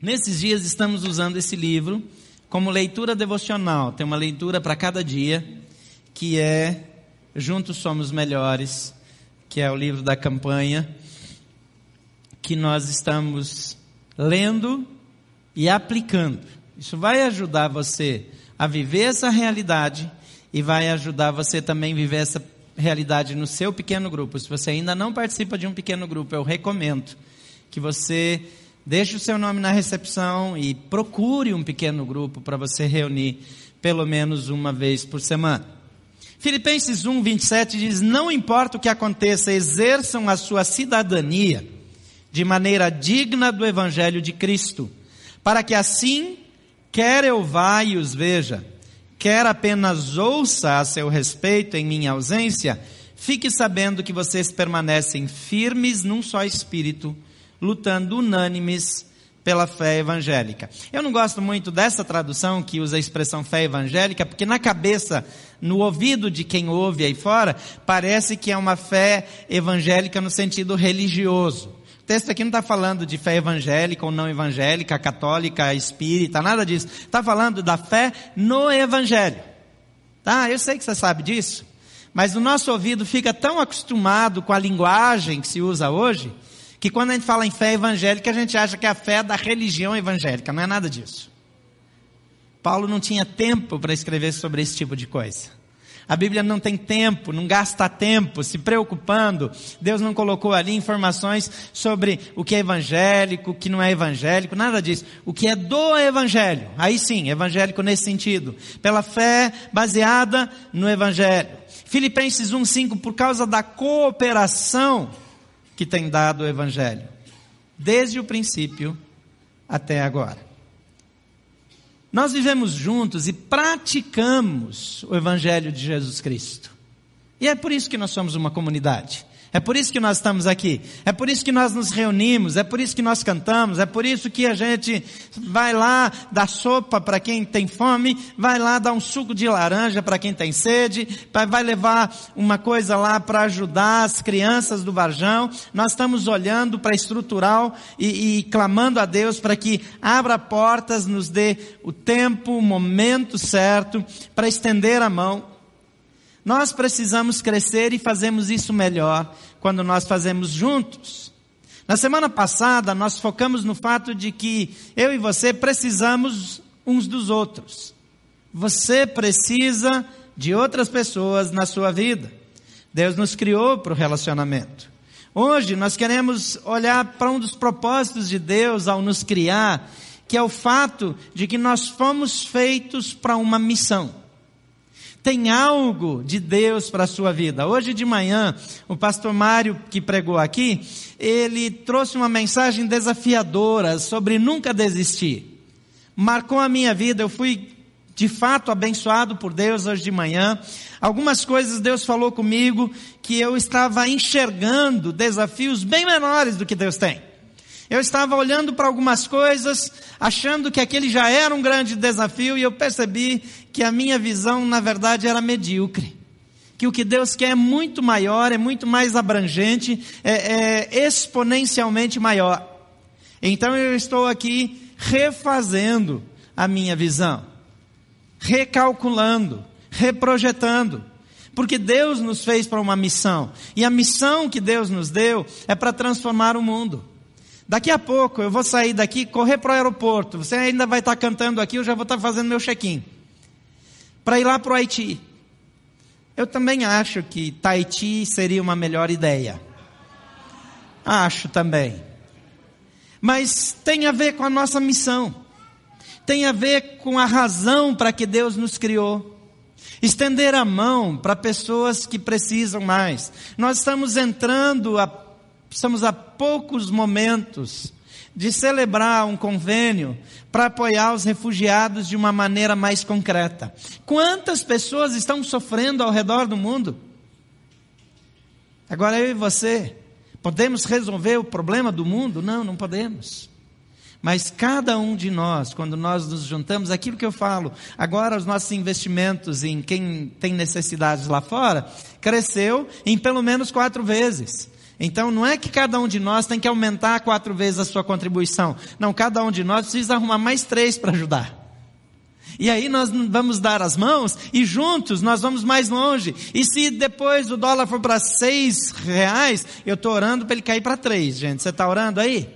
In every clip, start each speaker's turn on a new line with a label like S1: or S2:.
S1: Nesses dias estamos usando esse livro como leitura devocional. Tem uma leitura para cada dia, que é Juntos Somos Melhores, que é o livro da campanha, que nós estamos lendo e aplicando. Isso vai ajudar você a viver essa realidade e vai ajudar você também a viver essa realidade no seu pequeno grupo. Se você ainda não participa de um pequeno grupo, eu recomendo que você deixe o seu nome na recepção e procure um pequeno grupo para você reunir pelo menos uma vez por semana. Filipenses 1, 27 diz: Não importa o que aconteça, exerçam a sua cidadania de maneira digna do Evangelho de Cristo, para que assim, quer eu vá e os veja, quer apenas ouça a seu respeito em minha ausência, fique sabendo que vocês permanecem firmes num só espírito, lutando unânimes pela fé evangélica. Eu não gosto muito dessa tradução que usa a expressão fé evangélica, porque na cabeça, no ouvido de quem ouve aí fora, parece que é uma fé evangélica no sentido religioso. O texto aqui não está falando de fé evangélica ou não evangélica, católica, espírita, nada disso. Está falando da fé no evangelho. Tá? Eu sei que você sabe disso. Mas o nosso ouvido fica tão acostumado com a linguagem que se usa hoje, que quando a gente fala em fé evangélica, a gente acha que é a fé da religião evangélica. Não é nada disso. Paulo não tinha tempo para escrever sobre esse tipo de coisa. A Bíblia não tem tempo, não gasta tempo se preocupando. Deus não colocou ali informações sobre o que é evangélico, o que não é evangélico, nada disso. O que é do evangelho. Aí sim, evangélico nesse sentido. Pela fé baseada no evangelho. Filipenses 1:5 por causa da cooperação que tem dado o evangelho desde o princípio até agora. Nós vivemos juntos e praticamos o Evangelho de Jesus Cristo. E é por isso que nós somos uma comunidade. É por isso que nós estamos aqui. É por isso que nós nos reunimos. É por isso que nós cantamos. É por isso que a gente vai lá dar sopa para quem tem fome, vai lá dar um suco de laranja para quem tem sede, vai levar uma coisa lá para ajudar as crianças do Varjão. Nós estamos olhando para a estrutural e, e clamando a Deus para que abra portas, nos dê o tempo, o momento certo para estender a mão nós precisamos crescer e fazemos isso melhor quando nós fazemos juntos. Na semana passada, nós focamos no fato de que eu e você precisamos uns dos outros. Você precisa de outras pessoas na sua vida. Deus nos criou para o relacionamento. Hoje nós queremos olhar para um dos propósitos de Deus ao nos criar, que é o fato de que nós fomos feitos para uma missão tem algo de Deus para a sua vida. Hoje de manhã, o pastor Mário, que pregou aqui, ele trouxe uma mensagem desafiadora sobre nunca desistir. Marcou a minha vida, eu fui de fato abençoado por Deus hoje de manhã. Algumas coisas Deus falou comigo que eu estava enxergando desafios bem menores do que Deus tem. Eu estava olhando para algumas coisas, achando que aquele já era um grande desafio, e eu percebi que a minha visão, na verdade, era medíocre. Que o que Deus quer é muito maior, é muito mais abrangente, é, é exponencialmente maior. Então eu estou aqui refazendo a minha visão, recalculando, reprojetando. Porque Deus nos fez para uma missão. E a missão que Deus nos deu é para transformar o mundo. Daqui a pouco eu vou sair daqui, correr para o aeroporto. Você ainda vai estar cantando aqui, eu já vou estar fazendo meu check-in. Para ir lá para o Haiti. Eu também acho que Tahiti seria uma melhor ideia. Acho também. Mas tem a ver com a nossa missão. Tem a ver com a razão para que Deus nos criou. Estender a mão para pessoas que precisam mais. Nós estamos entrando a Estamos a poucos momentos de celebrar um convênio para apoiar os refugiados de uma maneira mais concreta. Quantas pessoas estão sofrendo ao redor do mundo? Agora eu e você, podemos resolver o problema do mundo? Não, não podemos. Mas cada um de nós, quando nós nos juntamos, aquilo que eu falo, agora os nossos investimentos em quem tem necessidades lá fora, cresceu em pelo menos quatro vezes. Então não é que cada um de nós tem que aumentar quatro vezes a sua contribuição. Não, cada um de nós precisa arrumar mais três para ajudar. E aí nós vamos dar as mãos e juntos nós vamos mais longe. E se depois o dólar for para seis reais, eu estou orando para ele cair para três, gente. Você está orando aí?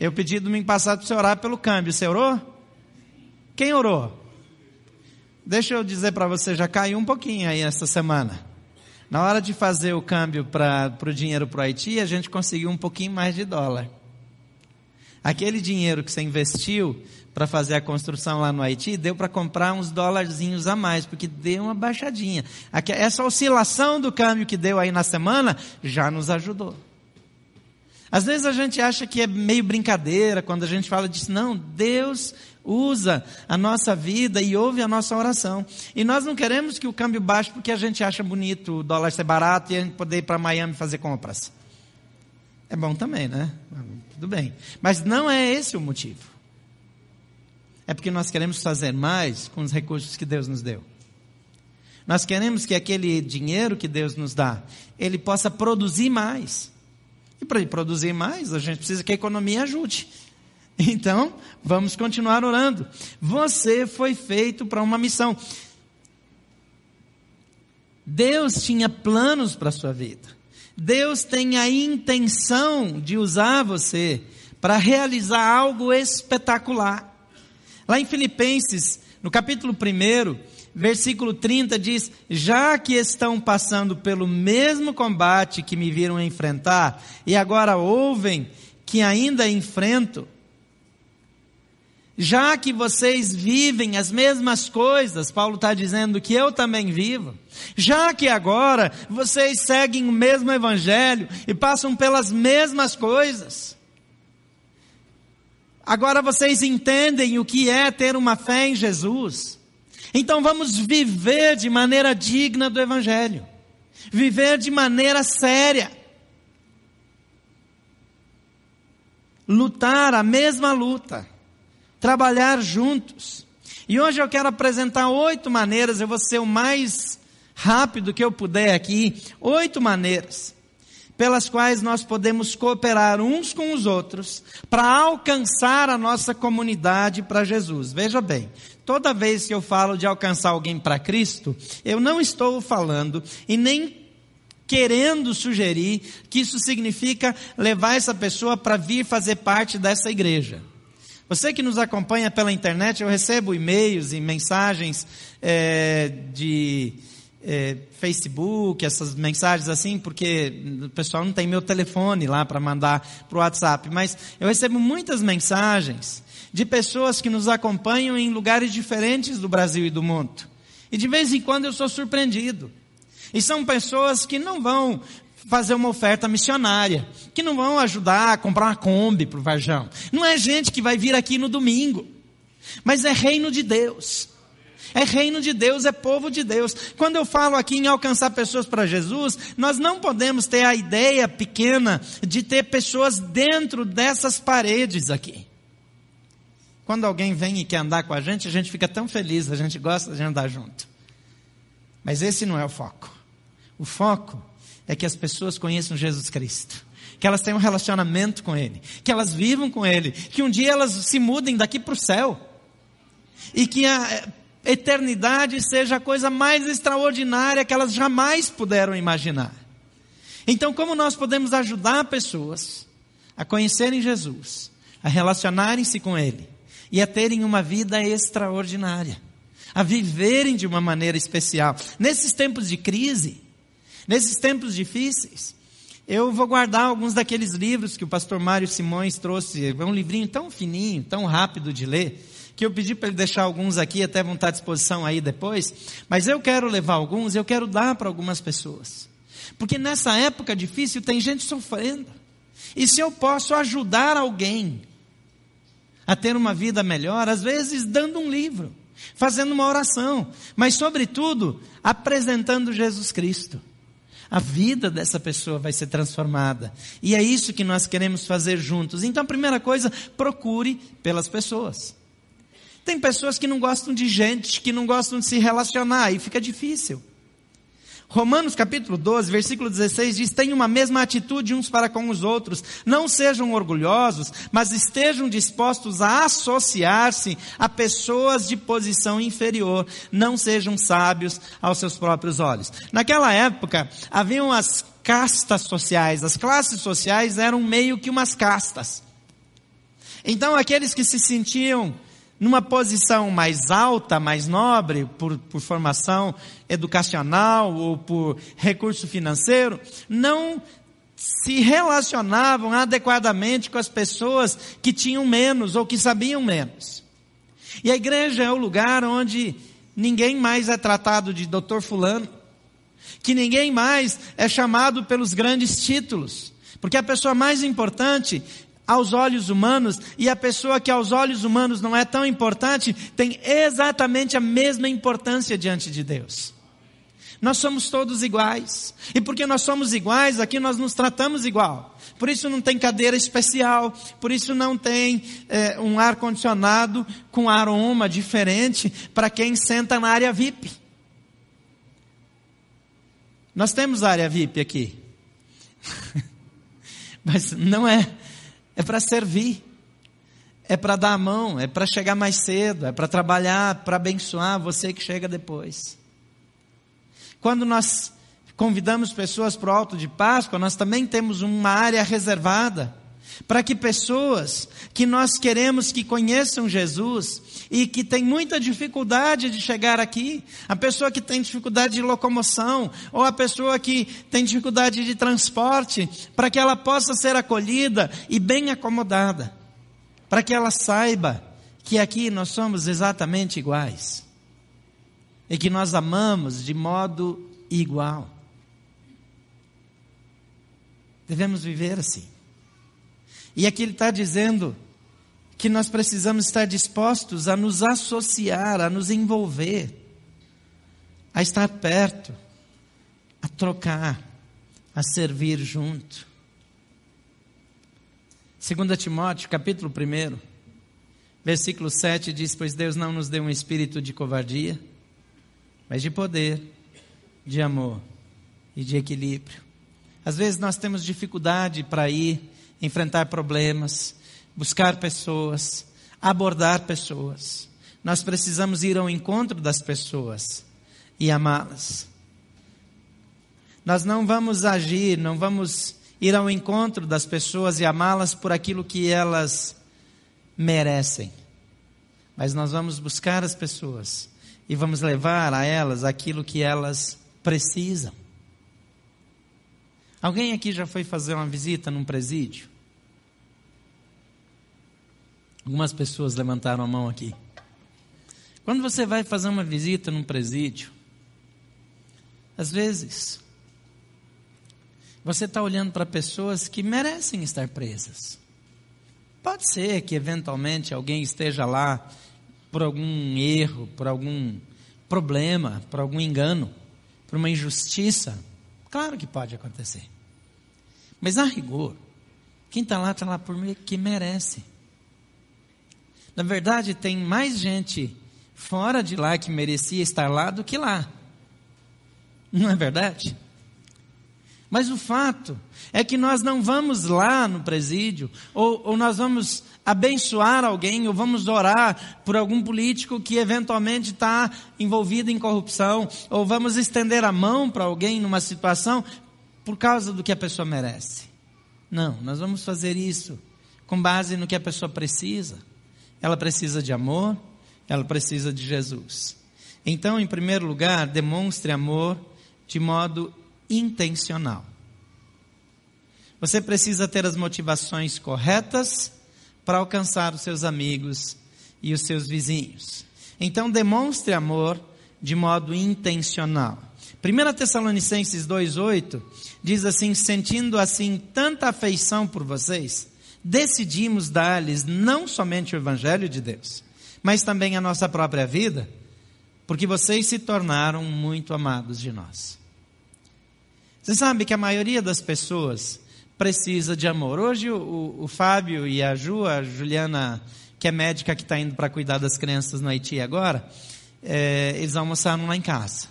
S1: Eu pedi domingo passado para você orar pelo câmbio. Você orou? Quem orou? Deixa eu dizer para você, já caiu um pouquinho aí essa semana. Na hora de fazer o câmbio para o dinheiro para o Haiti, a gente conseguiu um pouquinho mais de dólar. Aquele dinheiro que você investiu para fazer a construção lá no Haiti, deu para comprar uns dólarzinhos a mais, porque deu uma baixadinha. Essa oscilação do câmbio que deu aí na semana já nos ajudou. Às vezes a gente acha que é meio brincadeira quando a gente fala disso. Não, Deus usa a nossa vida e ouve a nossa oração. E nós não queremos que o câmbio baixe porque a gente acha bonito o dólar ser barato e a gente poder ir para Miami fazer compras. É bom também, né? Tudo bem. Mas não é esse o motivo. É porque nós queremos fazer mais com os recursos que Deus nos deu. Nós queremos que aquele dinheiro que Deus nos dá, ele possa produzir mais. E para ele produzir mais, a gente precisa que a economia ajude. Então, vamos continuar orando. Você foi feito para uma missão. Deus tinha planos para a sua vida. Deus tem a intenção de usar você para realizar algo espetacular. Lá em Filipenses, no capítulo 1, versículo 30 diz: Já que estão passando pelo mesmo combate que me viram enfrentar, e agora ouvem que ainda enfrento, já que vocês vivem as mesmas coisas, Paulo está dizendo que eu também vivo, já que agora vocês seguem o mesmo evangelho e passam pelas mesmas coisas, agora vocês entendem o que é ter uma fé em Jesus, então vamos viver de maneira digna do evangelho, viver de maneira séria, lutar a mesma luta trabalhar juntos. E hoje eu quero apresentar oito maneiras, eu vou ser o mais rápido que eu puder aqui, oito maneiras pelas quais nós podemos cooperar uns com os outros para alcançar a nossa comunidade para Jesus. Veja bem, toda vez que eu falo de alcançar alguém para Cristo, eu não estou falando e nem querendo sugerir que isso significa levar essa pessoa para vir fazer parte dessa igreja. Você que nos acompanha pela internet, eu recebo e-mails e mensagens é, de é, Facebook, essas mensagens assim, porque o pessoal não tem meu telefone lá para mandar para o WhatsApp, mas eu recebo muitas mensagens de pessoas que nos acompanham em lugares diferentes do Brasil e do mundo. E de vez em quando eu sou surpreendido. E são pessoas que não vão fazer uma oferta missionária, que não vão ajudar a comprar uma Kombi para o Varjão. Não é gente que vai vir aqui no domingo, mas é reino de Deus. É reino de Deus, é povo de Deus. Quando eu falo aqui em alcançar pessoas para Jesus, nós não podemos ter a ideia pequena de ter pessoas dentro dessas paredes aqui. Quando alguém vem e quer andar com a gente, a gente fica tão feliz, a gente gosta de andar junto. Mas esse não é o foco. O foco é que as pessoas conheçam Jesus Cristo. Que elas tenham um relacionamento com Ele. Que elas vivam com Ele. Que um dia elas se mudem daqui para o céu. E que a eternidade seja a coisa mais extraordinária que elas jamais puderam imaginar. Então, como nós podemos ajudar pessoas a conhecerem Jesus, a relacionarem-se com Ele e a terem uma vida extraordinária, a viverem de uma maneira especial. Nesses tempos de crise, Nesses tempos difíceis, eu vou guardar alguns daqueles livros que o pastor Mário Simões trouxe. É um livrinho tão fininho, tão rápido de ler, que eu pedi para ele deixar alguns aqui, até vão estar à disposição aí depois. Mas eu quero levar alguns, eu quero dar para algumas pessoas. Porque nessa época difícil tem gente sofrendo. E se eu posso ajudar alguém a ter uma vida melhor, às vezes dando um livro, fazendo uma oração, mas sobretudo apresentando Jesus Cristo a vida dessa pessoa vai ser transformada. E é isso que nós queremos fazer juntos. Então, a primeira coisa, procure pelas pessoas. Tem pessoas que não gostam de gente, que não gostam de se relacionar, e fica difícil. Romanos capítulo 12, versículo 16 diz: Tenham uma mesma atitude uns para com os outros. Não sejam orgulhosos, mas estejam dispostos a associar-se a pessoas de posição inferior. Não sejam sábios aos seus próprios olhos. Naquela época, haviam as castas sociais. As classes sociais eram meio que umas castas. Então, aqueles que se sentiam numa posição mais alta, mais nobre, por, por formação educacional ou por recurso financeiro, não se relacionavam adequadamente com as pessoas que tinham menos ou que sabiam menos. E a igreja é o lugar onde ninguém mais é tratado de doutor fulano, que ninguém mais é chamado pelos grandes títulos, porque a pessoa mais importante aos olhos humanos e a pessoa que aos olhos humanos não é tão importante tem exatamente a mesma importância diante de Deus. Nós somos todos iguais. E porque nós somos iguais, aqui nós nos tratamos igual. Por isso não tem cadeira especial, por isso não tem é, um ar-condicionado com aroma diferente para quem senta na área VIP. Nós temos área VIP aqui. Mas não é é para servir, é para dar a mão, é para chegar mais cedo, é para trabalhar, para abençoar você que chega depois. Quando nós convidamos pessoas para o alto de Páscoa, nós também temos uma área reservada para que pessoas que nós queremos que conheçam Jesus e que tem muita dificuldade de chegar aqui, a pessoa que tem dificuldade de locomoção, ou a pessoa que tem dificuldade de transporte, para que ela possa ser acolhida e bem acomodada, para que ela saiba que aqui nós somos exatamente iguais e que nós amamos de modo igual. Devemos viver assim. E aqui ele está dizendo que nós precisamos estar dispostos a nos associar, a nos envolver, a estar perto, a trocar, a servir junto. 2 Timóteo, capítulo 1, versículo 7 diz: Pois Deus não nos deu um espírito de covardia, mas de poder, de amor e de equilíbrio. Às vezes nós temos dificuldade para ir enfrentar problemas, buscar pessoas, abordar pessoas. Nós precisamos ir ao encontro das pessoas e amá-las. Nós não vamos agir, não vamos ir ao encontro das pessoas e amá-las por aquilo que elas merecem. Mas nós vamos buscar as pessoas e vamos levar a elas aquilo que elas precisam. Alguém aqui já foi fazer uma visita num presídio? Algumas pessoas levantaram a mão aqui. Quando você vai fazer uma visita num presídio, às vezes, você está olhando para pessoas que merecem estar presas. Pode ser que eventualmente alguém esteja lá por algum erro, por algum problema, por algum engano, por uma injustiça. Claro que pode acontecer. Mas a rigor, quem está lá está lá por que merece. Na verdade, tem mais gente fora de lá que merecia estar lá do que lá. Não é verdade? Mas o fato é que nós não vamos lá no presídio, ou, ou, nós vamos abençoar alguém, ou vamos orar por algum político que eventualmente está envolvido em corrupção, ou vamos estender a mão para alguém numa situação por causa do que a pessoa merece. Não, nós vamos fazer isso com base no que a pessoa precisa. Ela precisa de amor, ela precisa de Jesus. Então, em primeiro lugar, demonstre amor de modo intencional. Você precisa ter as motivações corretas para alcançar os seus amigos e os seus vizinhos. Então, demonstre amor de modo intencional. 1 Tessalonicenses 2,8 diz assim: Sentindo assim tanta afeição por vocês, decidimos dar-lhes não somente o Evangelho de Deus, mas também a nossa própria vida, porque vocês se tornaram muito amados de nós. Você sabe que a maioria das pessoas precisa de amor. Hoje o, o, Fábio e a Ju, a Juliana, que é médica que está indo para cuidar das crianças no Haiti agora, é, eles almoçaram lá em casa.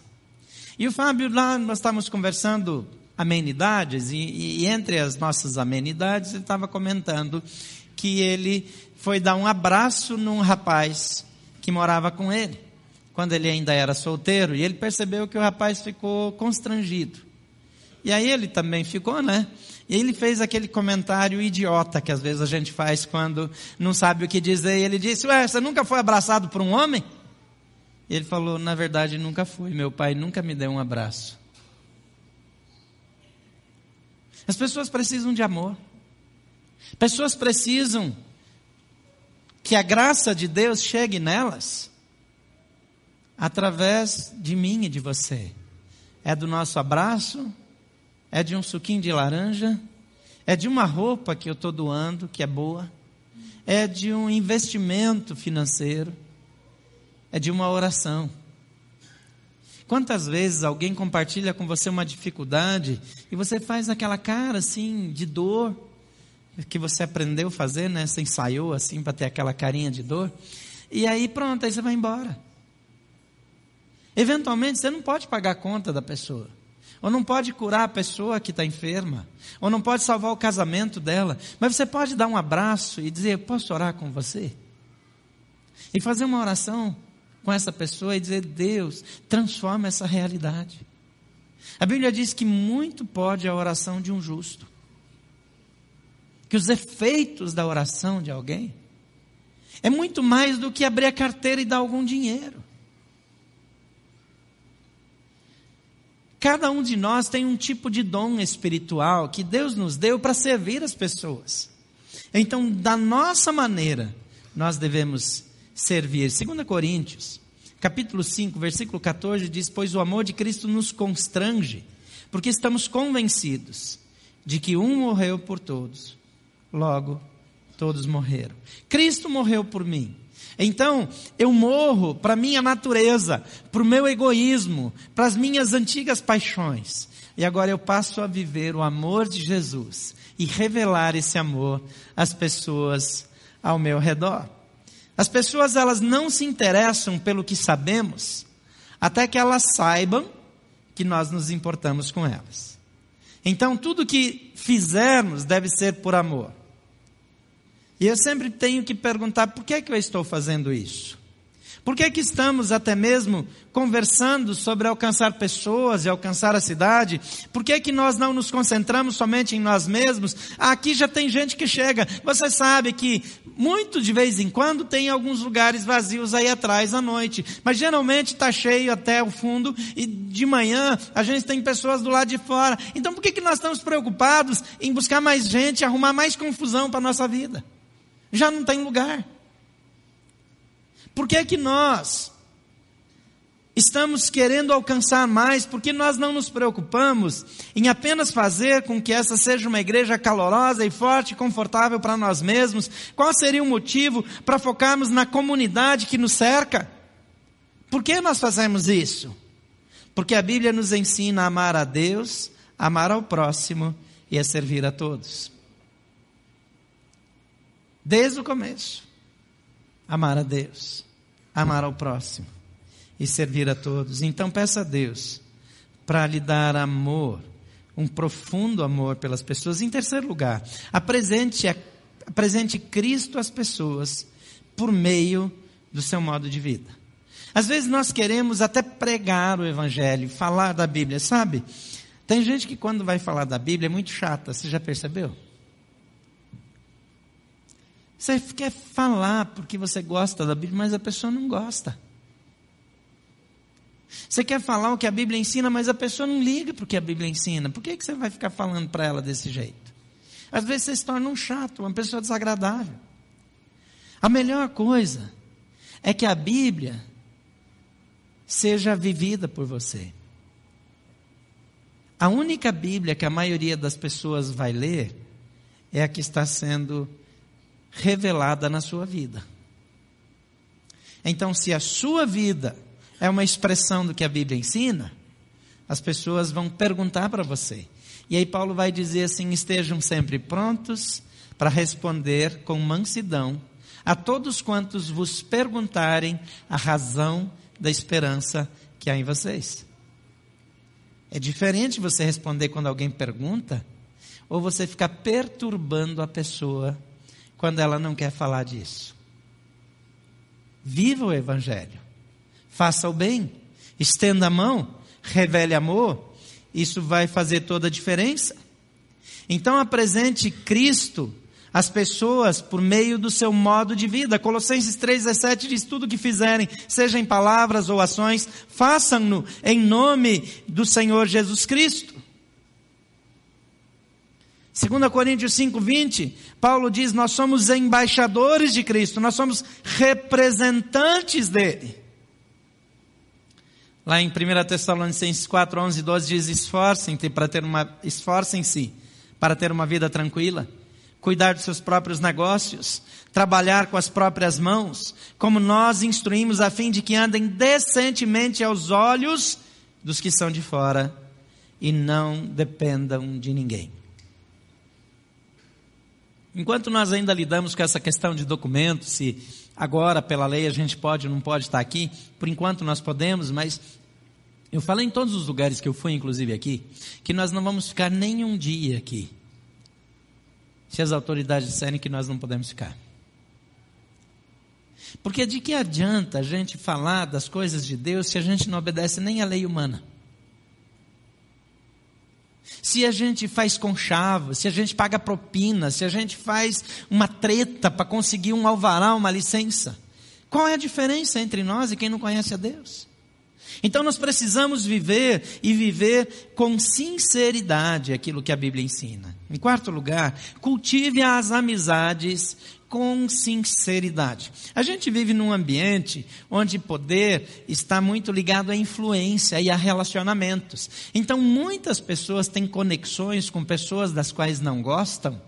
S1: E o Fábio, lá nós estávamos conversando amenidades, e, e, entre as nossas amenidades, ele estava comentando que ele foi dar um abraço num rapaz que morava com ele, quando ele ainda era solteiro, e ele percebeu que o rapaz ficou constrangido. E aí ele também ficou, né? E ele fez aquele comentário idiota que às vezes a gente faz quando não sabe o que dizer. E ele disse: Ué, você nunca foi abraçado por um homem? E ele falou: Na verdade, nunca fui. Meu pai nunca me deu um abraço. As pessoas precisam de amor. Pessoas precisam que a graça de Deus chegue nelas através de mim e de você. É do nosso abraço, é de um suquinho de laranja, é de uma roupa que eu estou doando, que é boa, é de um investimento financeiro, é de uma oração. Quantas vezes alguém compartilha com você uma dificuldade e você faz aquela cara assim de dor que você aprendeu a fazer, né? Você ensaiou assim para ter aquela carinha de dor. E aí pronto, aí você vai embora. Eventualmente você não pode pagar a conta da pessoa. Ou não pode curar a pessoa que está enferma. Ou não pode salvar o casamento dela. Mas você pode dar um abraço e dizer: Posso orar com você? E fazer uma oração com essa pessoa e dizer: Deus, transforma essa realidade. A Bíblia diz que muito pode a oração de um justo. Que os efeitos da oração de alguém é muito mais do que abrir a carteira e dar algum dinheiro. Cada um de nós tem um tipo de dom espiritual que Deus nos deu para servir as pessoas. Então, da nossa maneira, nós devemos servir. 2 Coríntios, capítulo 5, versículo 14 diz: "Pois o amor de Cristo nos constrange, porque estamos convencidos de que um morreu por todos, logo todos morreram. Cristo morreu por mim. Então, eu morro para minha natureza, para o meu egoísmo, para as minhas antigas paixões. E agora eu passo a viver o amor de Jesus e revelar esse amor às pessoas ao meu redor. As pessoas elas não se interessam pelo que sabemos, até que elas saibam que nós nos importamos com elas. Então tudo que fizermos deve ser por amor. E eu sempre tenho que perguntar por que é que eu estou fazendo isso? Por que, é que estamos até mesmo conversando sobre alcançar pessoas e alcançar a cidade? Por que, é que nós não nos concentramos somente em nós mesmos? Aqui já tem gente que chega. Você sabe que muito de vez em quando tem alguns lugares vazios aí atrás à noite. Mas geralmente está cheio até o fundo e de manhã a gente tem pessoas do lado de fora. Então por que, que nós estamos preocupados em buscar mais gente, arrumar mais confusão para nossa vida? Já não tem lugar. Por que é que nós estamos querendo alcançar mais? Porque nós não nos preocupamos em apenas fazer com que essa seja uma igreja calorosa e forte confortável para nós mesmos? Qual seria o motivo para focarmos na comunidade que nos cerca? Por que nós fazemos isso? Porque a Bíblia nos ensina a amar a Deus, amar ao próximo e a servir a todos. Desde o começo. Amar a Deus amar ao próximo e servir a todos. Então peça a Deus para lhe dar amor, um profundo amor pelas pessoas. Em terceiro lugar, apresente, apresente Cristo às pessoas por meio do seu modo de vida. Às vezes nós queremos até pregar o Evangelho, falar da Bíblia, sabe? Tem gente que quando vai falar da Bíblia é muito chata, você já percebeu? Você quer falar porque você gosta da Bíblia, mas a pessoa não gosta. Você quer falar o que a Bíblia ensina, mas a pessoa não liga para o que a Bíblia ensina. Por que, que você vai ficar falando para ela desse jeito? Às vezes você se torna um chato, uma pessoa desagradável. A melhor coisa é que a Bíblia seja vivida por você. A única Bíblia que a maioria das pessoas vai ler é a que está sendo revelada na sua vida. Então, se a sua vida é uma expressão do que a Bíblia ensina, as pessoas vão perguntar para você. E aí Paulo vai dizer assim: estejam sempre prontos para responder com mansidão a todos quantos vos perguntarem a razão da esperança que há em vocês. É diferente você responder quando alguém pergunta, ou você ficar perturbando a pessoa quando ela não quer falar disso. Viva o Evangelho, faça o bem, estenda a mão, revele amor, isso vai fazer toda a diferença. Então apresente Cristo às pessoas por meio do seu modo de vida. Colossenses 3,17 diz: tudo que fizerem, seja em palavras ou ações, façam-no em nome do Senhor Jesus Cristo. 2 Coríntios 5,20, Paulo diz: Nós somos embaixadores de Cristo, nós somos representantes dele. Lá em 1 Tessalonicenses 4, 11 e 12 diz: Esforcem-se para ter uma, esforcem-se para ter uma vida tranquila, cuidar dos seus próprios negócios, trabalhar com as próprias mãos, como nós instruímos, a fim de que andem decentemente aos olhos dos que são de fora e não dependam de ninguém. Enquanto nós ainda lidamos com essa questão de documentos, se agora pela lei a gente pode ou não pode estar aqui, por enquanto nós podemos, mas eu falei em todos os lugares que eu fui, inclusive aqui, que nós não vamos ficar nenhum dia aqui. Se as autoridades disserem que nós não podemos ficar. Porque de que adianta a gente falar das coisas de Deus se a gente não obedece nem à lei humana? Se a gente faz conchavo, se a gente paga propina, se a gente faz uma treta para conseguir um alvará, uma licença. Qual é a diferença entre nós e quem não conhece a Deus? Então nós precisamos viver e viver com sinceridade aquilo que a Bíblia ensina. Em quarto lugar, cultive as amizades com sinceridade. A gente vive num ambiente onde poder está muito ligado à influência e a relacionamentos. Então, muitas pessoas têm conexões com pessoas das quais não gostam,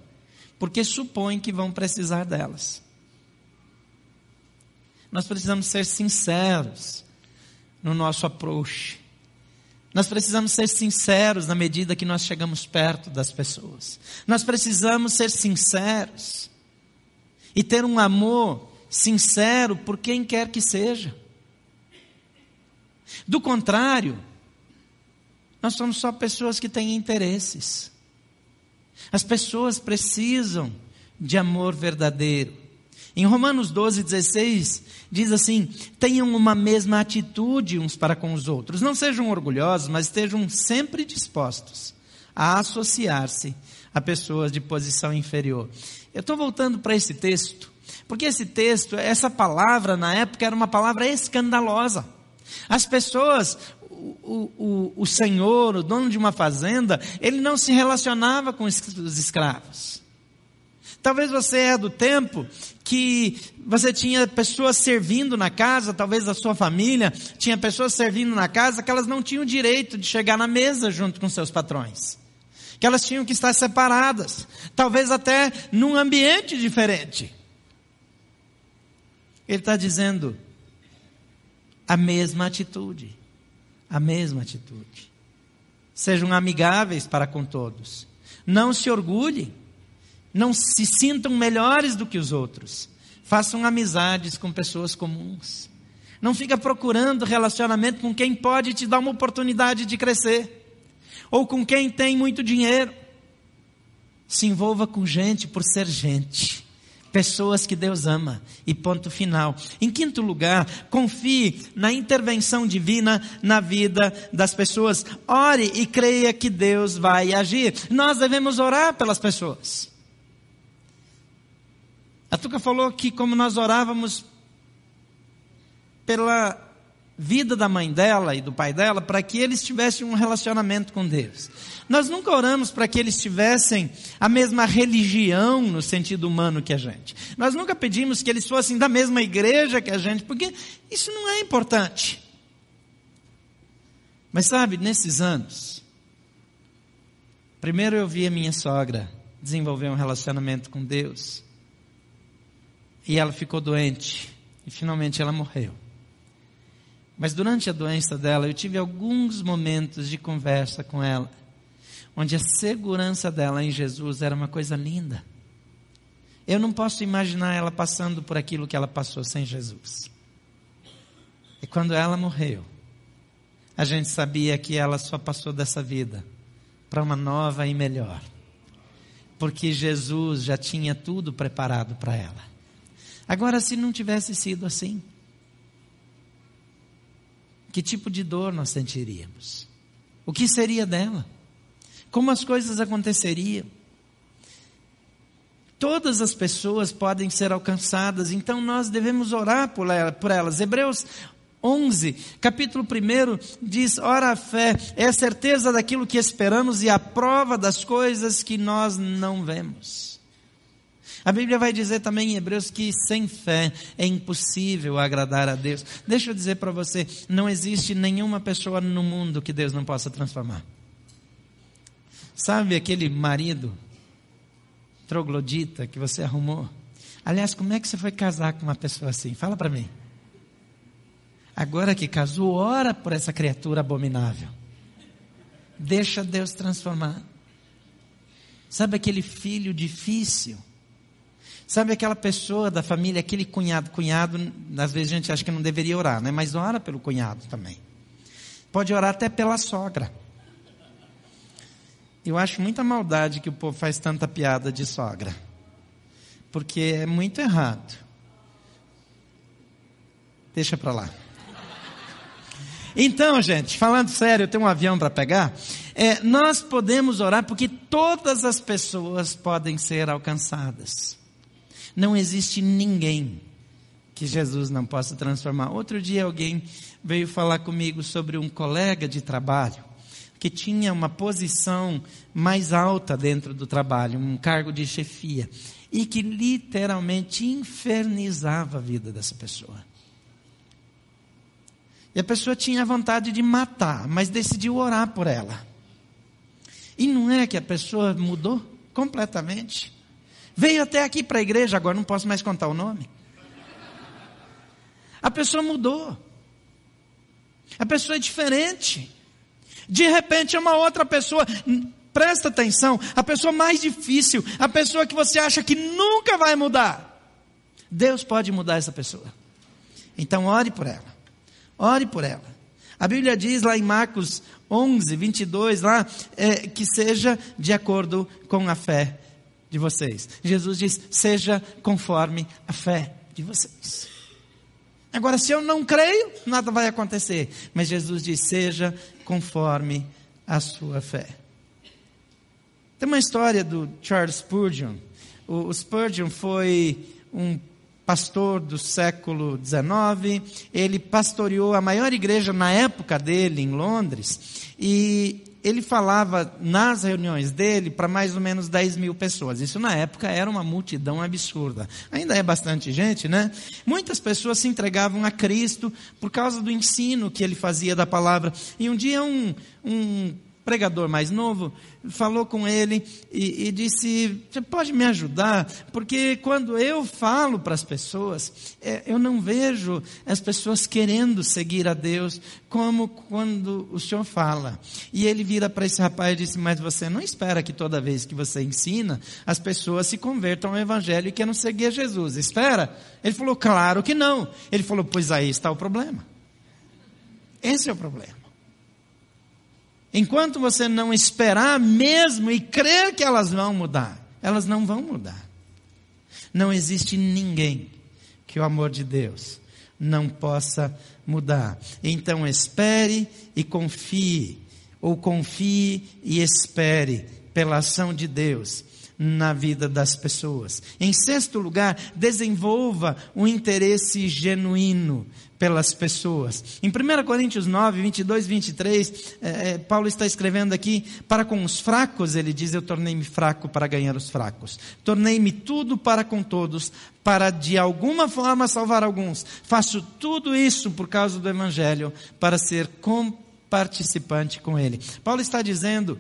S1: porque supõem que vão precisar delas. Nós precisamos ser sinceros no nosso approach. Nós precisamos ser sinceros na medida que nós chegamos perto das pessoas. Nós precisamos ser sinceros e ter um amor sincero por quem quer que seja. Do contrário, nós somos só pessoas que têm interesses. As pessoas precisam de amor verdadeiro. Em Romanos 12, 16, diz assim: tenham uma mesma atitude uns para com os outros. Não sejam orgulhosos, mas estejam sempre dispostos a associar-se a pessoas de posição inferior. Eu estou voltando para esse texto, porque esse texto, essa palavra na época era uma palavra escandalosa. As pessoas, o, o, o senhor, o dono de uma fazenda, ele não se relacionava com os escravos. Talvez você é do tempo que você tinha pessoas servindo na casa, talvez a sua família tinha pessoas servindo na casa que elas não tinham direito de chegar na mesa junto com seus patrões que elas tinham que estar separadas, talvez até num ambiente diferente. Ele está dizendo a mesma atitude, a mesma atitude. Sejam amigáveis para com todos. Não se orgulhem, não se sintam melhores do que os outros. Façam amizades com pessoas comuns. Não fica procurando relacionamento com quem pode te dar uma oportunidade de crescer ou com quem tem muito dinheiro. Se envolva com gente por ser gente. Pessoas que Deus ama. E ponto final. Em quinto lugar, confie na intervenção divina na vida das pessoas. Ore e creia que Deus vai agir. Nós devemos orar pelas pessoas. A Tuca falou que como nós orávamos pela vida da mãe dela e do pai dela para que eles tivessem um relacionamento com Deus. Nós nunca oramos para que eles tivessem a mesma religião no sentido humano que a gente. Nós nunca pedimos que eles fossem da mesma igreja que a gente, porque isso não é importante. Mas sabe, nesses anos, primeiro eu vi a minha sogra desenvolver um relacionamento com Deus. E ela ficou doente. E finalmente ela morreu. Mas durante a doença dela, eu tive alguns momentos de conversa com ela, onde a segurança dela em Jesus era uma coisa linda. Eu não posso imaginar ela passando por aquilo que ela passou sem Jesus. E quando ela morreu, a gente sabia que ela só passou dessa vida para uma nova e melhor. Porque Jesus já tinha tudo preparado para ela. Agora, se não tivesse sido assim, que tipo de dor nós sentiríamos? O que seria dela? Como as coisas aconteceriam? Todas as pessoas podem ser alcançadas, então nós devemos orar por, elas. Hebreus 11, capítulo 1 diz: Ora, a fé é a certeza daquilo que esperamos e a prova das coisas que nós não vemos. A Bíblia vai dizer também em Hebreus que sem fé é impossível agradar a Deus. Deixa eu dizer para você: não existe nenhuma pessoa no mundo que Deus não possa transformar. Sabe aquele marido troglodita que você arrumou. Aliás, como é que você foi casar com uma pessoa assim? Fala para mim. Agora que casou, ora por essa criatura abominável. Deixa Deus transformar. Sabe aquele filho difícil? Sabe aquela pessoa da família, aquele cunhado? Cunhado, às vezes a gente acha que não deveria orar, né? Mas ora pelo cunhado também. Pode orar até pela sogra. Eu acho muita maldade que o povo faz tanta piada de sogra. Porque é muito errado. Deixa para lá. Então, gente, falando sério, eu tenho um avião para pegar. É, nós podemos orar porque todas as pessoas podem ser alcançadas. Não existe ninguém que Jesus não possa transformar. Outro dia alguém veio falar comigo sobre um colega de trabalho que tinha uma posição mais alta dentro do trabalho, um cargo de chefia, e que literalmente infernizava a vida dessa pessoa. E a pessoa tinha vontade de matar, mas decidiu orar por ela. E não é que a pessoa mudou completamente? Veio até aqui para a igreja, agora não posso mais contar o nome. A pessoa mudou. A pessoa é diferente. De repente é uma outra pessoa. Presta atenção, a pessoa mais difícil, a pessoa que você acha que nunca vai mudar. Deus pode mudar essa pessoa. Então ore por ela. Ore por ela. A Bíblia diz lá em Marcos 11, 22, lá, é, que seja de acordo com a fé de vocês. Jesus diz: seja conforme a fé de vocês. Agora, se eu não creio, nada vai acontecer. Mas Jesus diz: seja conforme a sua fé. Tem uma história do Charles Spurgeon. O Spurgeon foi um pastor do século XIX. Ele pastoreou a maior igreja na época dele, em Londres. E ele falava nas reuniões dele para mais ou menos 10 mil pessoas. Isso na época era uma multidão absurda. Ainda é bastante gente, né? Muitas pessoas se entregavam a Cristo por causa do ensino que ele fazia da palavra. E um dia um, um pregador mais novo, falou com ele e, e, disse: Você pode me ajudar? Porque quando eu falo para as pessoas, é, eu não vejo as pessoas querendo seguir a Deus como quando o senhor fala. E ele vira para esse rapaz e disse: Mas você não espera que toda vez que você ensina, as pessoas se convertam ao Evangelho e queiram seguir a Jesus? Espera? Ele falou: Claro que não. Ele falou: Pois aí está o problema. Esse é o problema. Enquanto você não esperar mesmo e crer que elas vão mudar, elas não vão mudar. Não existe ninguém que o amor de Deus não possa mudar. Então espere e confie, ou confie e espere pela ação de Deus na vida das pessoas. Em sexto lugar, desenvolva um interesse genuíno pelas pessoas. Em 1 Coríntios 9, 22, 23, é, Paulo está escrevendo aqui: para com os fracos, ele diz: Eu tornei-me fraco para ganhar os fracos. Tornei-me tudo para com todos, para de alguma forma salvar alguns. Faço tudo isso por causa do Evangelho, para ser comparticipante com ele. Paulo está dizendo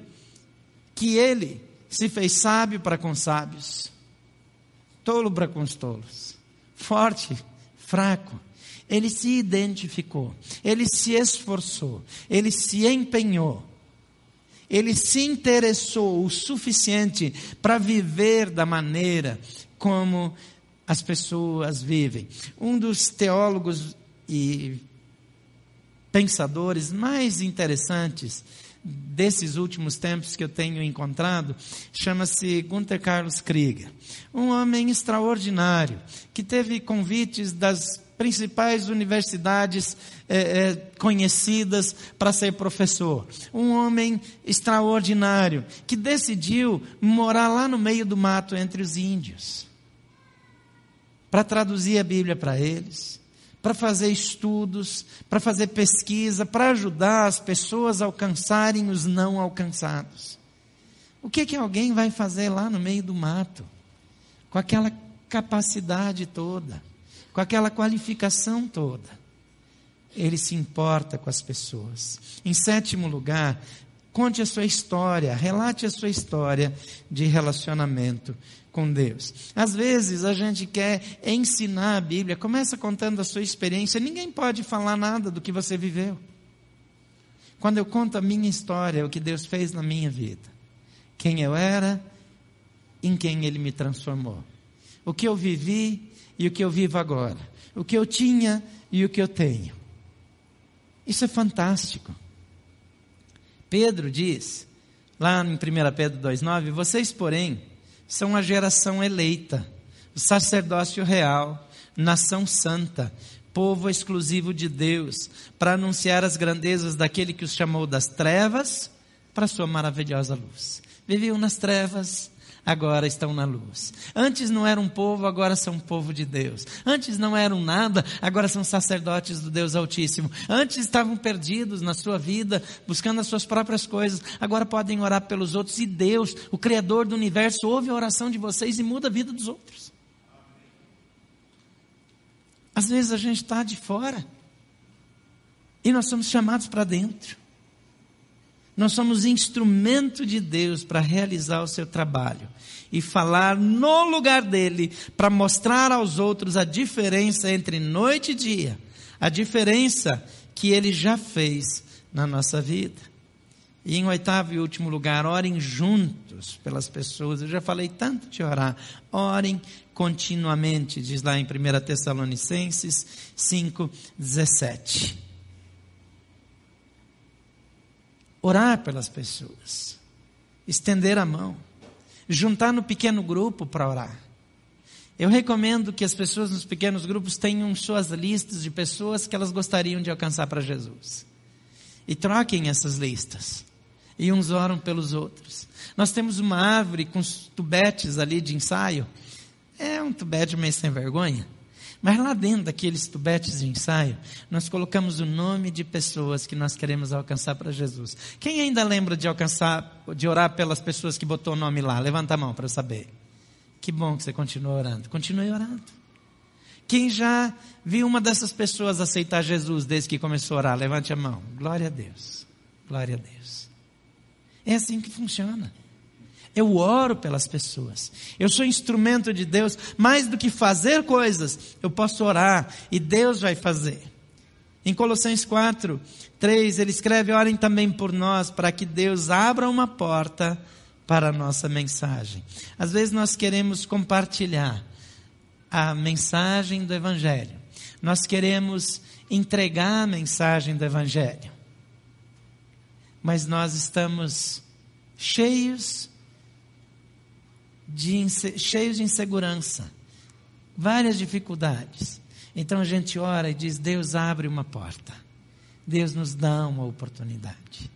S1: que ele se fez sábio para com sábios, tolo para com os tolos, forte, fraco ele se identificou, ele se esforçou, ele se empenhou, ele se interessou o suficiente para viver da maneira como as pessoas vivem. Um dos teólogos e pensadores mais interessantes desses últimos tempos que eu tenho encontrado chama-se Gunther Carlos Krieger. Um homem extraordinário, que teve convites das principais universidades é, é, conhecidas para ser professor. Um homem extraordinário, que decidiu morar lá no meio do mato entre os índios, para traduzir a Bíblia para eles para fazer estudos, para fazer pesquisa, para ajudar as pessoas a alcançarem os não alcançados. O que que alguém vai fazer lá no meio do mato? Com aquela capacidade toda, com aquela qualificação toda. Ele se importa com as pessoas. Em sétimo lugar, conte a sua história, relate a sua história de relacionamento com Deus. Às vezes a gente quer ensinar a Bíblia, começa contando a sua experiência, ninguém pode falar nada do que você viveu. Quando eu conto a minha história, o que Deus fez na minha vida, quem eu era, em quem Ele me transformou, o que eu vivi e o que eu vivo agora, o que eu tinha e o que eu tenho. Isso é fantástico. Pedro diz, lá em 1 Pedro 2,9: Vocês, porém, são a geração eleita, o sacerdócio real, nação santa, povo exclusivo de Deus, para anunciar as grandezas daquele que os chamou das trevas para a sua maravilhosa luz. Viviam nas trevas, agora estão na luz. Antes não eram povo, agora são povo de Deus. Antes não eram nada, agora são sacerdotes do Deus Altíssimo. Antes estavam perdidos na sua vida, buscando as suas próprias coisas, agora podem orar pelos outros. E Deus, o Criador do universo, ouve a oração de vocês e muda a vida dos outros. Às vezes a gente está de fora e nós somos chamados para dentro. Nós somos instrumento de Deus para realizar o seu trabalho e falar no lugar dele para mostrar aos outros a diferença entre noite e dia, a diferença que ele já fez na nossa vida. E em oitavo e último lugar, orem juntos pelas pessoas. Eu já falei tanto de orar. Orem continuamente, diz lá em 1 Tessalonicenses 5, 17 orar pelas pessoas, estender a mão, juntar no pequeno grupo para orar. Eu recomendo que as pessoas nos pequenos grupos tenham suas listas de pessoas que elas gostariam de alcançar para Jesus. E troquem essas listas. E uns oram pelos outros. Nós temos uma árvore com tubetes ali de ensaio. É um tubete meio sem vergonha. Mas lá dentro daqueles tubetes de ensaio, nós colocamos o nome de pessoas que nós queremos alcançar para Jesus. Quem ainda lembra de alcançar, de orar pelas pessoas que botou o nome lá? Levanta a mão para eu saber. Que bom que você continua orando. Continue orando. Quem já viu uma dessas pessoas aceitar Jesus desde que começou a orar? Levante a mão. Glória a Deus. Glória a Deus. É assim que funciona. Eu oro pelas pessoas. Eu sou instrumento de Deus. Mais do que fazer coisas, eu posso orar e Deus vai fazer. Em Colossenses 4, 3, ele escreve: Orem também por nós, para que Deus abra uma porta para a nossa mensagem. Às vezes nós queremos compartilhar a mensagem do Evangelho. Nós queremos entregar a mensagem do Evangelho. Mas nós estamos cheios de, cheios de insegurança, várias dificuldades. Então a gente ora e diz: Deus abre uma porta, Deus nos dá uma oportunidade.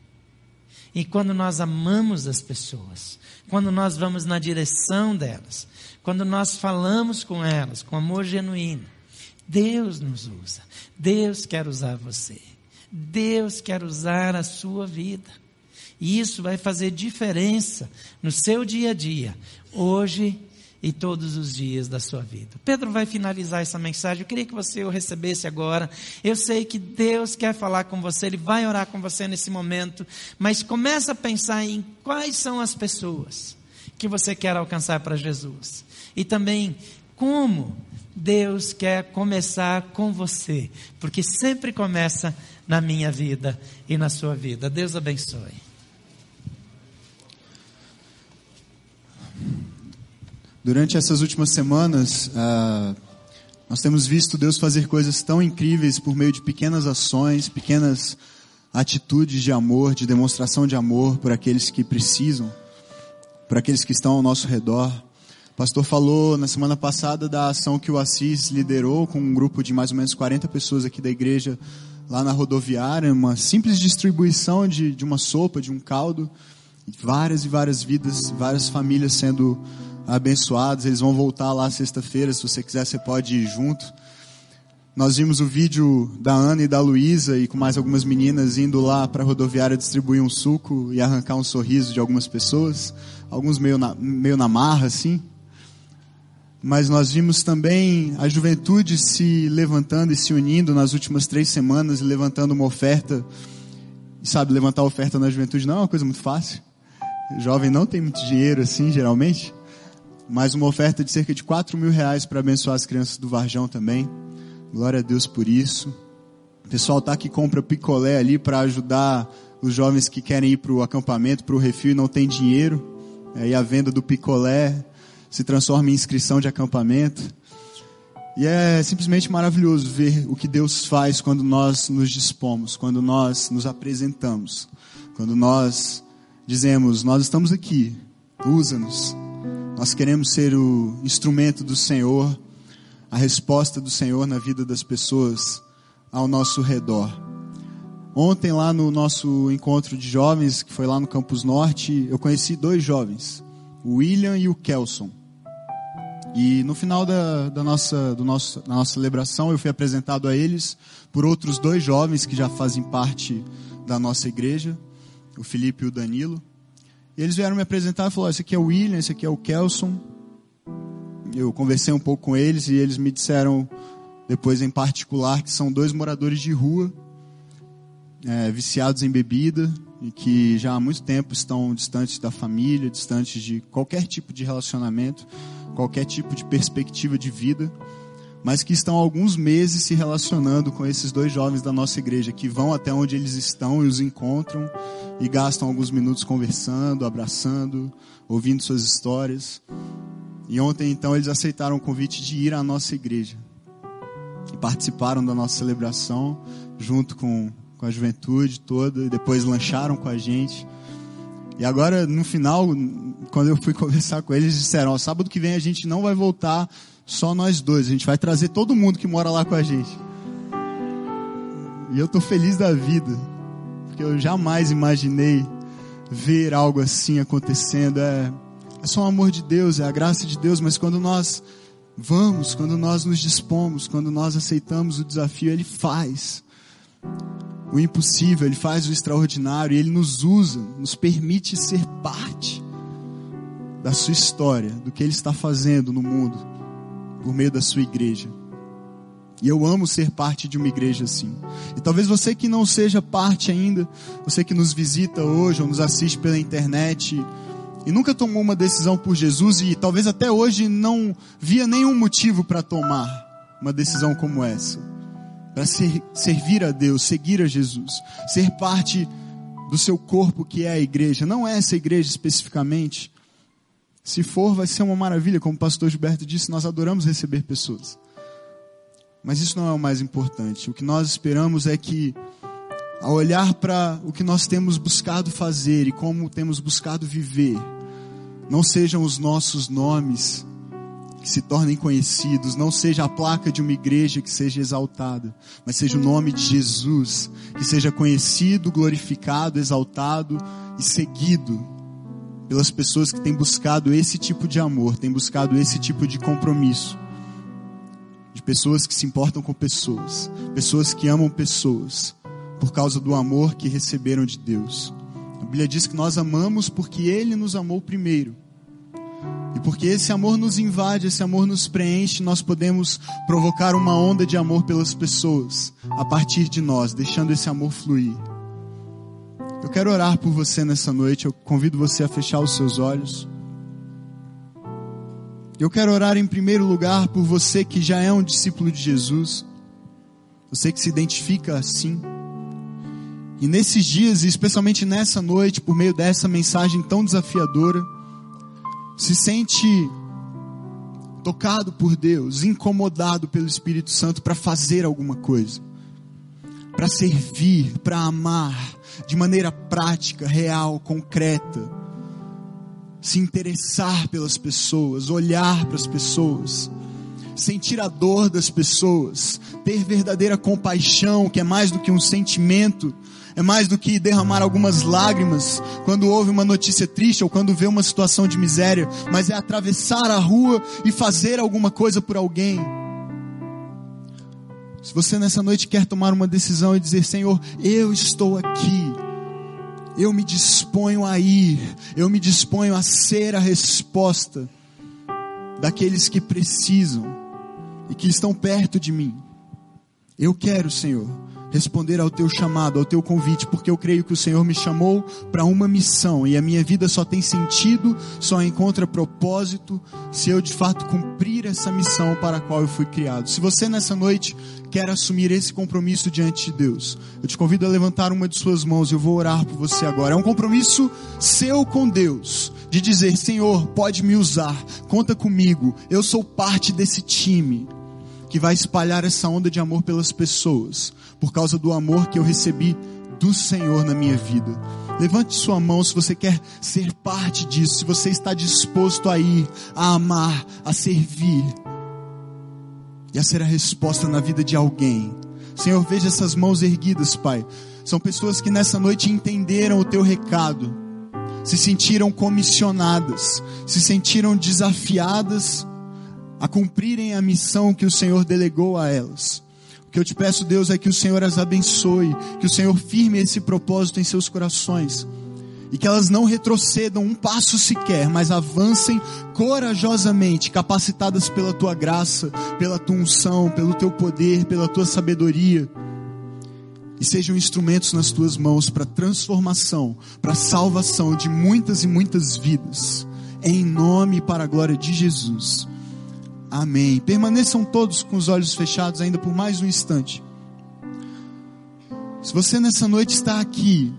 S1: E quando nós amamos as pessoas, quando nós vamos na direção delas, quando nós falamos com elas com amor genuíno, Deus nos usa. Deus quer usar você. Deus quer usar a sua vida. E isso vai fazer diferença no seu dia a dia, hoje e todos os dias da sua vida. Pedro vai finalizar essa mensagem. Eu queria que você o recebesse agora. Eu sei que Deus quer falar com você, Ele vai orar com você nesse momento, mas começa a pensar em quais são as pessoas que você quer alcançar para Jesus. E também como Deus quer começar com você, porque sempre começa na minha vida e na sua vida. Deus abençoe.
S2: Durante essas últimas semanas, ah, Nós temos visto Deus fazer coisas tão incríveis por meio de pequenas ações, pequenas atitudes de amor, de demonstração de amor por aqueles que precisam, por aqueles que estão ao nosso redor. O pastor falou na semana passada da ação que o Assis liderou com um grupo de mais ou menos 40 pessoas aqui da igreja lá na rodoviária, uma simples distribuição de, de uma sopa, de um caldo, várias e várias vidas, várias famílias sendo abençoadas. Eles vão voltar lá sexta-feira, se você quiser você pode ir junto. Nós vimos o vídeo da Ana e da Luísa e com mais algumas meninas indo lá para a rodoviária distribuir um suco e arrancar um sorriso de algumas pessoas, alguns meio na, meio na marra assim mas nós vimos também a juventude se levantando e se unindo nas últimas três semanas e levantando uma oferta. E sabe, levantar oferta na juventude não é uma coisa muito fácil. Jovem não tem muito dinheiro assim, geralmente. Mas uma oferta de cerca de 4 mil reais para abençoar as crianças do Varjão também. Glória a Deus por isso. O pessoal tá que compra picolé ali para ajudar os jovens que querem ir para o acampamento, para o refil e não tem dinheiro. Aí a venda do picolé se transforma em inscrição de acampamento. E é simplesmente maravilhoso ver o que Deus faz quando nós nos dispomos, quando nós nos apresentamos, quando nós dizemos: Nós estamos aqui, usa-nos. Nós queremos ser o instrumento do Senhor, a resposta do Senhor na vida das pessoas ao nosso redor. Ontem, lá no nosso encontro de jovens, que foi lá no Campus Norte, eu conheci dois jovens, o William e o Kelson. E no final da, da, nossa, do nosso, da nossa celebração, eu fui apresentado a eles por outros dois jovens que já fazem parte da nossa igreja, o Felipe e o Danilo. E eles vieram me apresentar e falaram: esse aqui é o William, esse aqui é o Kelson. Eu conversei um pouco com eles e eles me disseram, depois em particular, que são dois moradores de rua, é, viciados em bebida e que já há muito tempo estão distantes da família, distantes de qualquer tipo de relacionamento qualquer tipo de perspectiva de vida, mas que estão há alguns meses se relacionando com esses dois jovens da nossa igreja, que vão até onde eles estão e os encontram e gastam alguns minutos conversando, abraçando, ouvindo suas histórias. E ontem então eles aceitaram o convite de ir à nossa igreja e participaram da nossa celebração junto com, com a juventude toda e depois lancharam com a gente. E agora, no final, quando eu fui conversar com eles, disseram: ó, sábado que vem a gente não vai voltar só nós dois, a gente vai trazer todo mundo que mora lá com a gente. E eu estou feliz da vida, porque eu jamais imaginei ver algo assim acontecendo. É, é só o amor de Deus, é a graça de Deus, mas quando nós vamos, quando nós nos dispomos, quando nós aceitamos o desafio, Ele faz o impossível, Ele faz o extraordinário e Ele nos usa, nos permite ser parte da sua história, do que Ele está fazendo no mundo, por meio da sua igreja. E eu amo ser parte de uma igreja assim. E talvez você que não seja parte ainda, você que nos visita hoje ou nos assiste pela internet e nunca tomou uma decisão por Jesus e talvez até hoje não via nenhum motivo para tomar uma decisão como essa para ser, servir a Deus, seguir a Jesus, ser parte do seu corpo que é a igreja, não é essa igreja especificamente. Se for, vai ser uma maravilha, como o pastor Gilberto disse, nós adoramos receber pessoas. Mas isso não é o mais importante. O que nós esperamos é que, ao olhar para o que nós temos buscado fazer e como temos buscado viver, não sejam os nossos nomes que se tornem conhecidos, não seja a placa de uma igreja que seja exaltada, mas seja o nome de Jesus, que seja conhecido, glorificado, exaltado e seguido pelas pessoas que têm buscado esse tipo de amor, têm buscado esse tipo de compromisso. De pessoas que se importam com pessoas, pessoas que amam pessoas, por causa do amor que receberam de Deus. A Bíblia diz que nós amamos porque Ele nos amou primeiro. E porque esse amor nos invade, esse amor nos preenche, nós podemos provocar uma onda de amor pelas pessoas a partir de nós, deixando esse amor fluir. Eu quero orar por você nessa noite, eu convido você a fechar os seus olhos. Eu quero orar em primeiro lugar por você que já é um discípulo de Jesus, você que se identifica assim. E nesses dias, e especialmente nessa noite, por meio dessa mensagem tão desafiadora, se sente tocado por Deus, incomodado pelo Espírito Santo para fazer alguma coisa, para servir, para amar de maneira prática, real, concreta, se interessar pelas pessoas, olhar para as pessoas, sentir a dor das pessoas, ter verdadeira compaixão, que é mais do que um sentimento, é mais do que derramar algumas lágrimas quando ouve uma notícia triste ou quando vê uma situação de miséria, mas é atravessar a rua e fazer alguma coisa por alguém. Se você nessa noite quer tomar uma decisão e dizer: Senhor, eu estou aqui, eu me disponho a ir, eu me disponho a ser a resposta daqueles que precisam e que estão perto de mim. Eu quero, Senhor, responder ao teu chamado, ao teu convite, porque eu creio que o Senhor me chamou para uma missão e a minha vida só tem sentido, só encontra propósito se eu de fato cumprir essa missão para a qual eu fui criado. Se você nessa noite quer assumir esse compromisso diante de Deus, eu te convido a levantar uma de suas mãos, eu vou orar por você agora. É um compromisso seu com Deus, de dizer: Senhor, pode me usar, conta comigo, eu sou parte desse time que vai espalhar essa onda de amor pelas pessoas, por causa do amor que eu recebi do Senhor na minha vida. Levante sua mão se você quer ser parte disso, se você está disposto a ir, a amar, a servir e a ser a resposta na vida de alguém. Senhor, veja essas mãos erguidas, Pai. São pessoas que nessa noite entenderam o teu recado, se sentiram comissionadas, se sentiram desafiadas a cumprirem a missão que o Senhor delegou a elas. O que eu te peço, Deus, é que o Senhor as abençoe, que o Senhor firme esse propósito em seus corações e que elas não retrocedam um passo sequer, mas avancem corajosamente, capacitadas pela tua graça, pela tua unção, pelo teu poder, pela tua sabedoria. E sejam instrumentos nas tuas mãos para transformação, para salvação de muitas e muitas vidas. Em nome e para a glória de Jesus. Amém. Permaneçam todos com os olhos fechados ainda por mais um instante. Se você nessa noite está aqui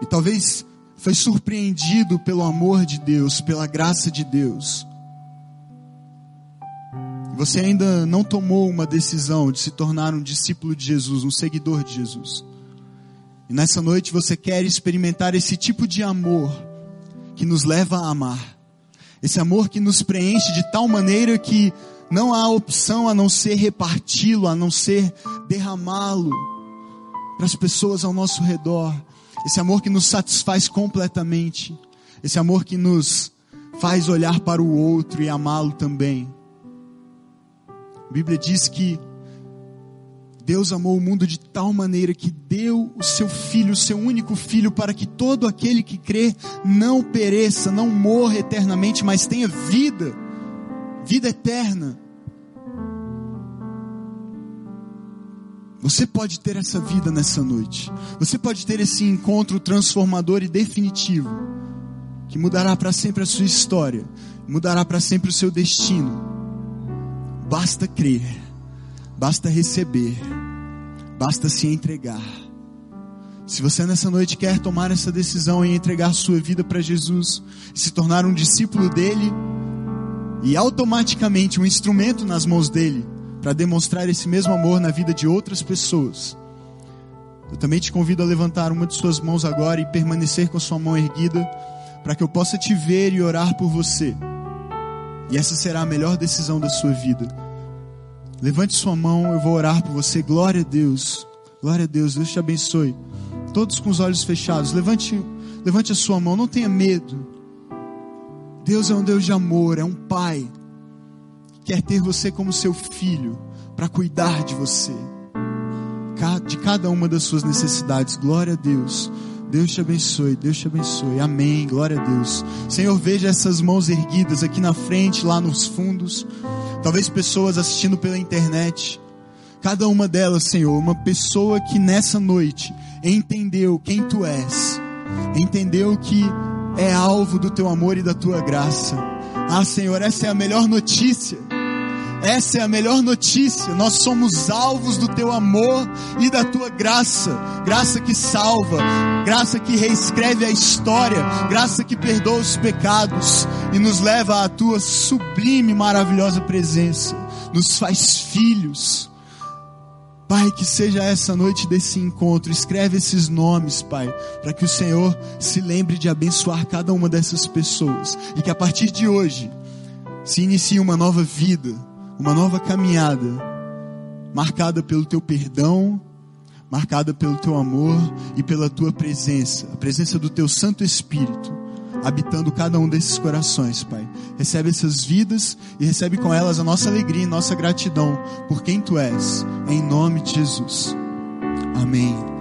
S2: e talvez foi surpreendido pelo amor de Deus, pela graça de Deus, você ainda não tomou uma decisão de se tornar um discípulo de Jesus, um seguidor de Jesus, e nessa noite você quer experimentar esse tipo de amor que nos leva a amar, esse amor que nos preenche de tal maneira que não há opção a não ser reparti-lo, a não ser derramá-lo para as pessoas ao nosso redor. Esse amor que nos satisfaz completamente. Esse amor que nos faz olhar para o outro e amá-lo também. A Bíblia diz que Deus amou o mundo de tal maneira que deu o seu filho, o seu único filho, para que todo aquele que crê não pereça, não morra eternamente, mas tenha vida, vida eterna. Você pode ter essa vida nessa noite. Você pode ter esse encontro transformador e definitivo, que mudará para sempre a sua história, mudará para sempre o seu destino. Basta crer. Basta receber, basta se entregar. Se você nessa noite quer tomar essa decisão em entregar sua vida para Jesus, se tornar um discípulo dele e automaticamente um instrumento nas mãos dele para demonstrar esse mesmo amor na vida de outras pessoas, eu também te convido a levantar uma de suas mãos agora e permanecer com sua mão erguida para que eu possa te ver e orar por você. E essa será a melhor decisão da sua vida. Levante sua mão, eu vou orar por você. Glória a Deus. Glória a Deus. Deus te abençoe. Todos com os olhos fechados. Levante, levante a sua mão. Não tenha medo. Deus é um Deus de amor, é um pai quer ter você como seu filho para cuidar de você, de cada uma das suas necessidades. Glória a Deus. Deus te abençoe, Deus te abençoe. Amém. Glória a Deus. Senhor, veja essas mãos erguidas aqui na frente, lá nos fundos talvez pessoas assistindo pela internet. Cada uma delas, Senhor, uma pessoa que nessa noite entendeu quem tu és, entendeu que é alvo do teu amor e da tua graça. Ah, Senhor, essa é a melhor notícia. Essa é a melhor notícia. Nós somos alvos do teu amor e da tua graça. Graça que salva, graça que reescreve a história, graça que perdoa os pecados e nos leva à tua sublime, maravilhosa presença. Nos faz filhos. Pai, que seja essa noite desse encontro, escreve esses nomes, Pai, para que o Senhor se lembre de abençoar cada uma dessas pessoas e que a partir de hoje se inicie uma nova vida, uma nova caminhada, marcada pelo teu perdão, marcada pelo teu amor e pela tua presença, a presença do teu Santo Espírito habitando cada um desses corações, Pai. Recebe essas vidas e recebe com elas a nossa alegria e nossa gratidão por quem tu és, em nome de Jesus. Amém.